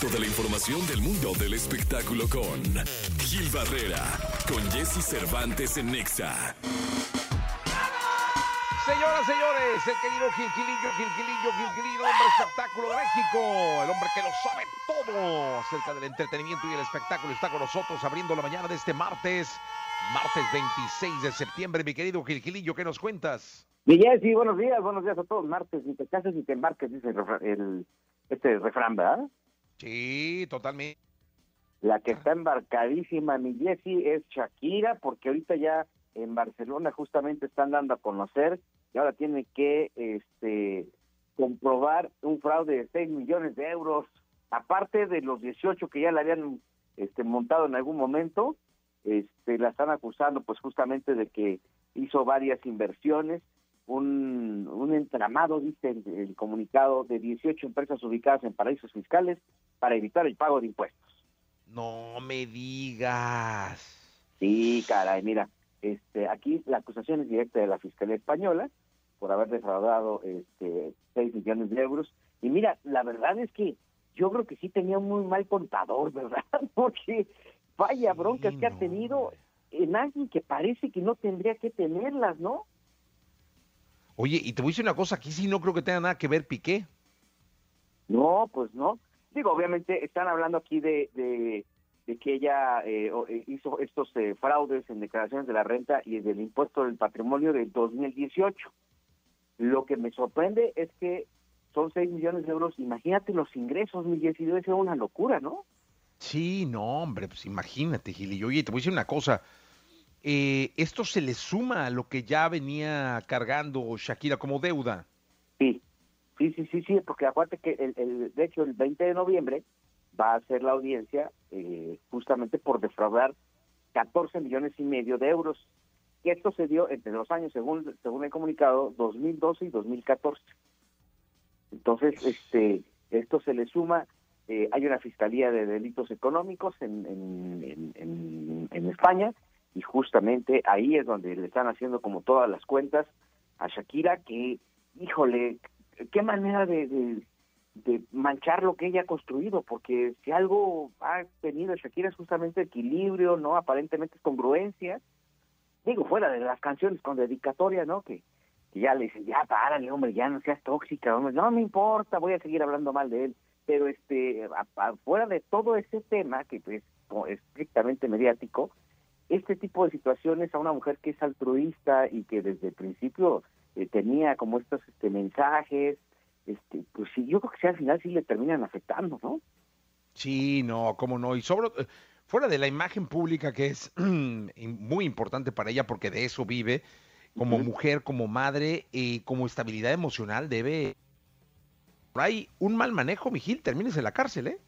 Experto de la información del mundo del espectáculo con Gil Barrera, con Jesse Cervantes en Nexa. Señoras, señores, el querido Gilquilillo, Gilquilillo, Gilquilillo, hombre espectáculo de México, el hombre que lo sabe todo acerca del entretenimiento y el espectáculo, está con nosotros abriendo la mañana de este martes, martes 26 de septiembre. Mi querido Gilquilillo, ¿qué nos cuentas? Mi Jessy, buenos días, buenos días a todos. Martes, ni te cases ni te embarques, dice el, el- este refrán, ¿verdad? Sí, totalmente. La que está embarcadísima, mi Jessy, es Shakira, porque ahorita ya en Barcelona justamente están dando a conocer y ahora tiene que este comprobar un fraude de 6 millones de euros, aparte de los 18 que ya le habían este, montado en algún momento, este, la están acusando pues justamente de que hizo varias inversiones, un, un entramado, dice el, el comunicado, de 18 empresas ubicadas en paraísos fiscales para evitar el pago de impuestos. No me digas. Sí, caray, mira, este, aquí la acusación es directa de la Fiscalía Española por haber defraudado este, 6 millones de euros. Y mira, la verdad es que yo creo que sí tenía un muy mal contador, ¿verdad? Porque vaya Sí, broncas que ha tenido en alguien que parece que no tendría que tenerlas, ¿no? Oye, y te voy a decir una cosa, aquí sí no creo que tenga nada que ver Piqué. No, pues no. Digo, obviamente están hablando aquí de, de, de que ella eh, eh, hizo estos eh, fraudes en declaraciones de la renta y del impuesto del patrimonio del 2018. Lo que me sorprende es que son 6 millones de euros. Imagínate los ingresos, mi Jessy, debe ser una locura, ¿no? Sí, no, hombre, pues imagínate, Gilillo. Oye, te voy a decir una cosa. Eh, esto se le suma a lo que ya venía cargando Shakira como deuda. Sí, sí, sí, sí, sí, porque acuérdate que el, el, de hecho el 20 de noviembre va a ser la audiencia eh, justamente por defraudar 14 millones y medio de euros. Y esto se dio entre los años, según, según el comunicado, 2012 y 2014. Entonces, este, esto se le suma, eh, hay una fiscalía de delitos económicos en, en, en, en- en España y justamente ahí es donde le están haciendo como todas las cuentas a Shakira que, híjole, qué manera de, manchar lo que ella ha construido, porque si algo ha tenido Shakira es justamente equilibrio, ¿no? Aparentemente es congruencia. Digo, fuera de las canciones con dedicatoria, ¿no? Que, que ya le dicen, ya párale, hombre, ya no seas tóxica, hombre, no me importa, voy a seguir hablando mal de él. Pero este, a- a- fuera de todo ese tema, que pues, es estrictamente mediático, este tipo de situaciones a una mujer que es altruista y que desde el principio eh, tenía como estos este, mensajes, este, pues sí, yo creo que sí, al final sí le terminan afectando, ¿no? Sí, no, cómo no. Y sobre, eh, fuera de la imagen pública que es muy importante para ella porque de eso vive, como mujer, como madre y como estabilidad emocional debe... Por ahí un mal manejo, Mijil, termines en la cárcel, ¿eh?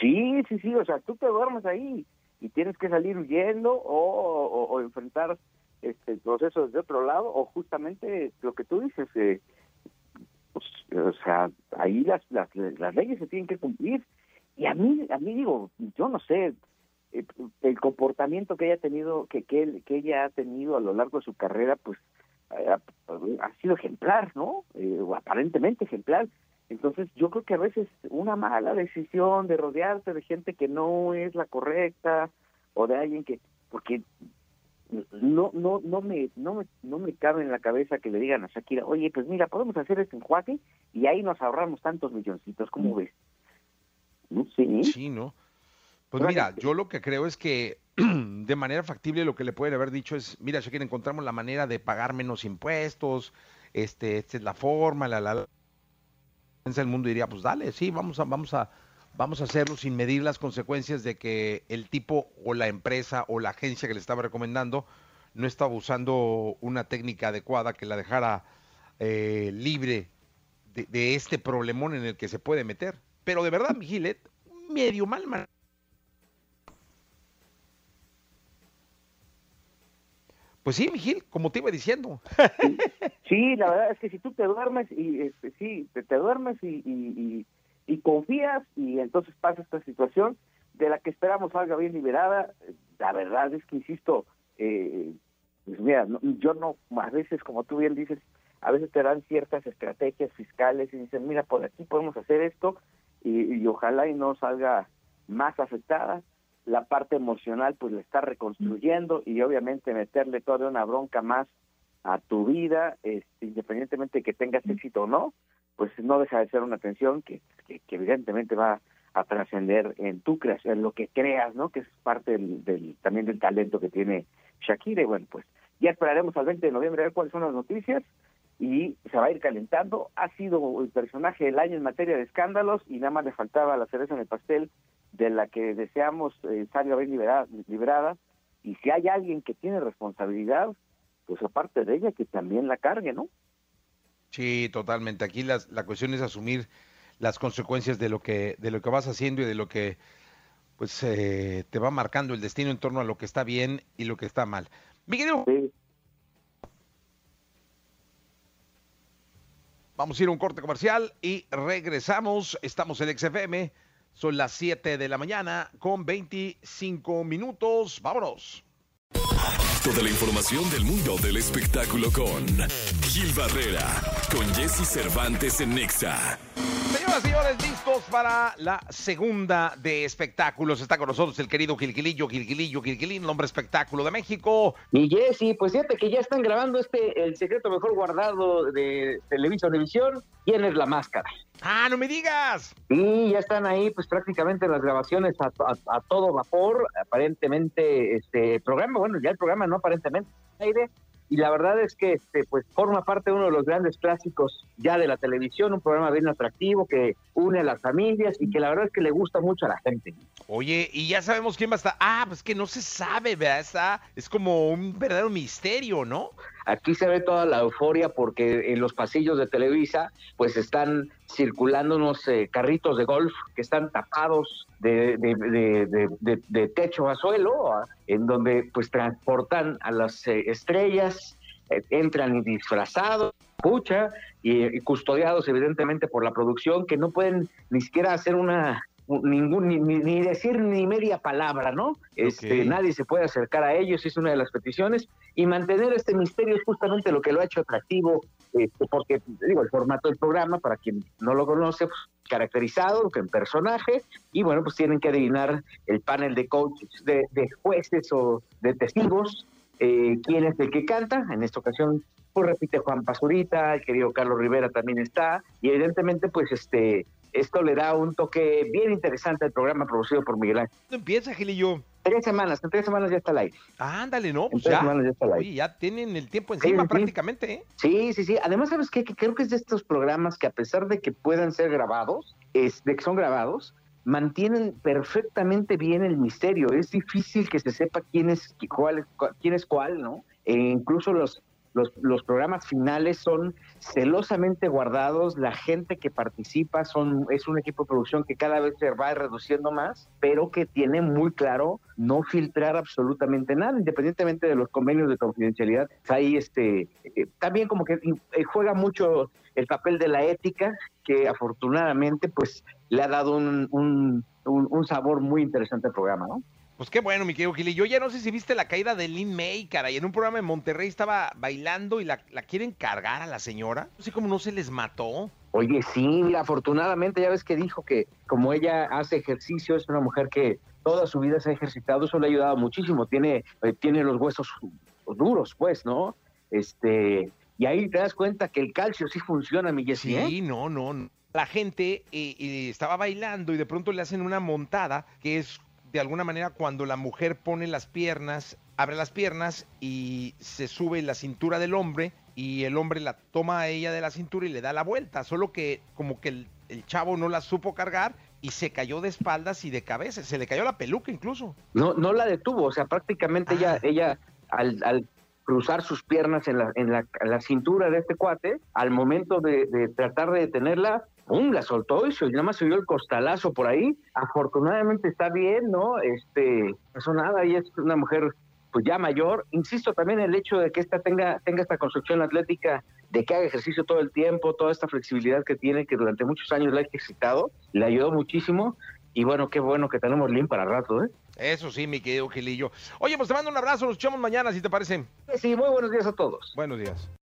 Sí, sí, sí, o sea, tú te duermes ahí y tienes que salir huyendo o, enfrentar este proceso desde otro lado o justamente lo que tú dices, eh, pues, o sea, ahí las, las, las leyes se tienen que cumplir. Y a mí, a mí digo, yo no sé, eh, el comportamiento que ella tenido, que, que, que ella ha tenido a lo largo de su carrera, pues ha, ha sido ejemplar, ¿no? Eh, o aparentemente ejemplar. Entonces yo creo que a veces una mala decisión de rodearte de gente que no es la correcta o de alguien que, porque no no no me no me no me cabe en la cabeza que le digan a Shakira, oye, pues mira, podemos hacer este enjuague y ahí nos ahorramos tantos milloncitos, ¿cómo ves? No sé. Sí, ¿no? Pues mira, yo lo que creo es que de manera factible lo que le pueden haber dicho es, mira, Shakira, encontramos la manera de pagar menos impuestos, este, esta es la forma, la, la, la. el mundo diría, pues dale, sí, vamos a, vamos a, vamos a hacerlo sin medir las consecuencias de que el tipo o la empresa o la agencia que le estaba recomendando no estaba usando una técnica adecuada que la dejara eh, libre de, de este problemón en el que se puede meter. Pero de verdad, mi Gilet, medio mal man- Pues sí, Miguel, como te iba diciendo. Sí, la verdad es que si tú te duermes y este, sí, te, duermes y confías y entonces pasa esta situación de la que esperamos salga bien liberada, la verdad es que insisto, eh, pues mira, no- yo no, a veces como tú bien dices, a veces te dan ciertas estrategias fiscales y dicen, mira, por aquí podemos hacer esto y, ojalá y no salga más afectada. La parte emocional pues le está reconstruyendo y obviamente meterle toda una bronca más a tu vida, este, independientemente de que tengas éxito o no, pues no deja de ser una tensión que, que, evidentemente va a trascender en tu creación, en lo que creas, ¿no? Que es parte del, también del talento que tiene Shakira. Y bueno, pues ya esperaremos al 20 de noviembre a ver cuáles son las noticias y se va a ir calentando. Ha sido el personaje del año en materia de escándalos y nada más le faltaba la cereza en el pastel de la que deseamos eh, salga bien liberada. Y si hay alguien que tiene responsabilidad, pues aparte de ella, que también la cargue, ¿no? Sí, totalmente. Aquí la, la cuestión es asumir las consecuencias de lo que de lo que vas haciendo y de lo que pues eh, te va marcando el destino en torno a lo que está bien y lo que está mal. Miguel, vamos a ir a un corte comercial y regresamos. Estamos en XFM. Son las 7 de la mañana con 25 minutos. Vámonos. Toda la información del mundo del espectáculo con Gil Barrera, con Jesse Cervantes en Nexa. Señoras y señores, listos para la segunda de espectáculos. Está con nosotros el querido Gilquilillo, Gilquilillo, Gilquilín, el hombre espectáculo de México. Y Jesse, pues fíjate que ya están grabando este, el secreto mejor guardado de Televisa Univisión. ¿Quién es la máscara? ¡Ah, no me digas! Sí, ya están ahí, pues prácticamente las grabaciones a, todo vapor. Aparentemente, este programa, bueno, ya el programa no aparentemente aire. Y la verdad es que este, pues forma parte de uno de los grandes clásicos ya de la televisión, un programa bien atractivo que une a las familias y que la verdad es que le gusta mucho a la gente. Oye, y ya sabemos quién va a estar. Ah, pues que no se sabe, ¿verdad? Está, es como un verdadero misterio, ¿no? Aquí se ve toda la euforia porque en los pasillos de Televisa pues están circulando unos eh, carritos de golf que están tapados de, de, techo a suelo, en donde pues transportan a las eh, estrellas, eh, entran disfrazados, pucha, y, custodiados evidentemente por la producción que no pueden ni siquiera hacer una ningún ni, decir ni media palabra, ¿no? Este, nadie se puede acercar a ellos, es una de las peticiones y mantener este misterio es justamente lo que lo ha hecho atractivo, este, porque digo el formato del programa para quien no lo conoce, pues, caracterizado en personaje y bueno pues tienen que adivinar el panel de coaches, de, jueces o de testigos eh, quién es el que canta. En esta ocasión, pues repite Juan Pazurita, el querido Carlos Rivera también está, y evidentemente, pues este esto le da un toque bien interesante al programa producido por Miguel Ángel. ¿Cuándo empieza, Gilillo? Tres semanas, en tres semanas ya está al aire. ándale, ¿no? Pues ya. semanas ya está al aire. ya tienen el tiempo encima prácticamente, ¿eh? Sí, sí, sí. Además, ¿sabes qué? Que creo que es de estos programas que a pesar de que puedan ser grabados, es, de que son grabados, mantienen perfectamente bien el misterio. Es difícil que se sepa quién es cuál, quién es cuál, ¿no? E incluso los los, los, programas finales son celosamente guardados, la gente que participa son, es un equipo de producción que cada vez se va reduciendo más, pero que tiene muy claro no filtrar absolutamente nada, independientemente de los convenios de confidencialidad. Ahí este, eh, también como que eh, juega mucho el papel de la ética, que afortunadamente pues le ha dado un, un, un sabor muy interesante al programa, ¿no? Pues qué bueno, mi querido Gili. Yo ya no sé si viste la caída de Lin May, cara, y en un programa en Monterrey estaba bailando y la, quieren cargar a la señora. No sé cómo no se les mató. Oye, sí, afortunadamente ya ves que dijo que como ella hace ejercicio, es una mujer que toda su vida se ha ejercitado, eso le ha ayudado muchísimo. Tiene, eh, tiene los huesos duros, pues, ¿no? Este, y ahí te das cuenta que el calcio sí funciona, mi Jessy, Sí, ¿eh? no, no. La gente eh, estaba bailando y de pronto le hacen una montada que es de alguna manera cuando la mujer pone las piernas, abre las piernas y se sube la cintura del hombre y el hombre la toma a ella de la cintura y le da la vuelta, solo que como que el, chavo no la supo cargar y se cayó de espaldas y de cabeza, se le cayó la peluca incluso. No, no la detuvo, o sea, prácticamente ella, ah. ella al, cruzar sus piernas en la, en la, cintura de este cuate, al momento de, de tratar de detenerla, ¡pum! la soltó y se, nada más se oyó el costalazo por ahí. Afortunadamente está bien, ¿no? Este, eso nada, y es una mujer pues ya mayor. Insisto también el hecho de que esta tenga, tenga esta construcción atlética, de que haga ejercicio todo el tiempo, toda esta flexibilidad que tiene, que durante muchos años la ha ejercitado, le ayudó muchísimo. Y bueno, qué bueno que tenemos Lin para rato, ¿eh? Eso sí, mi querido Gilillo. Oye, pues te mando un abrazo, nos echamos mañana, si te parece. Sí, muy buenos días a todos. Buenos días.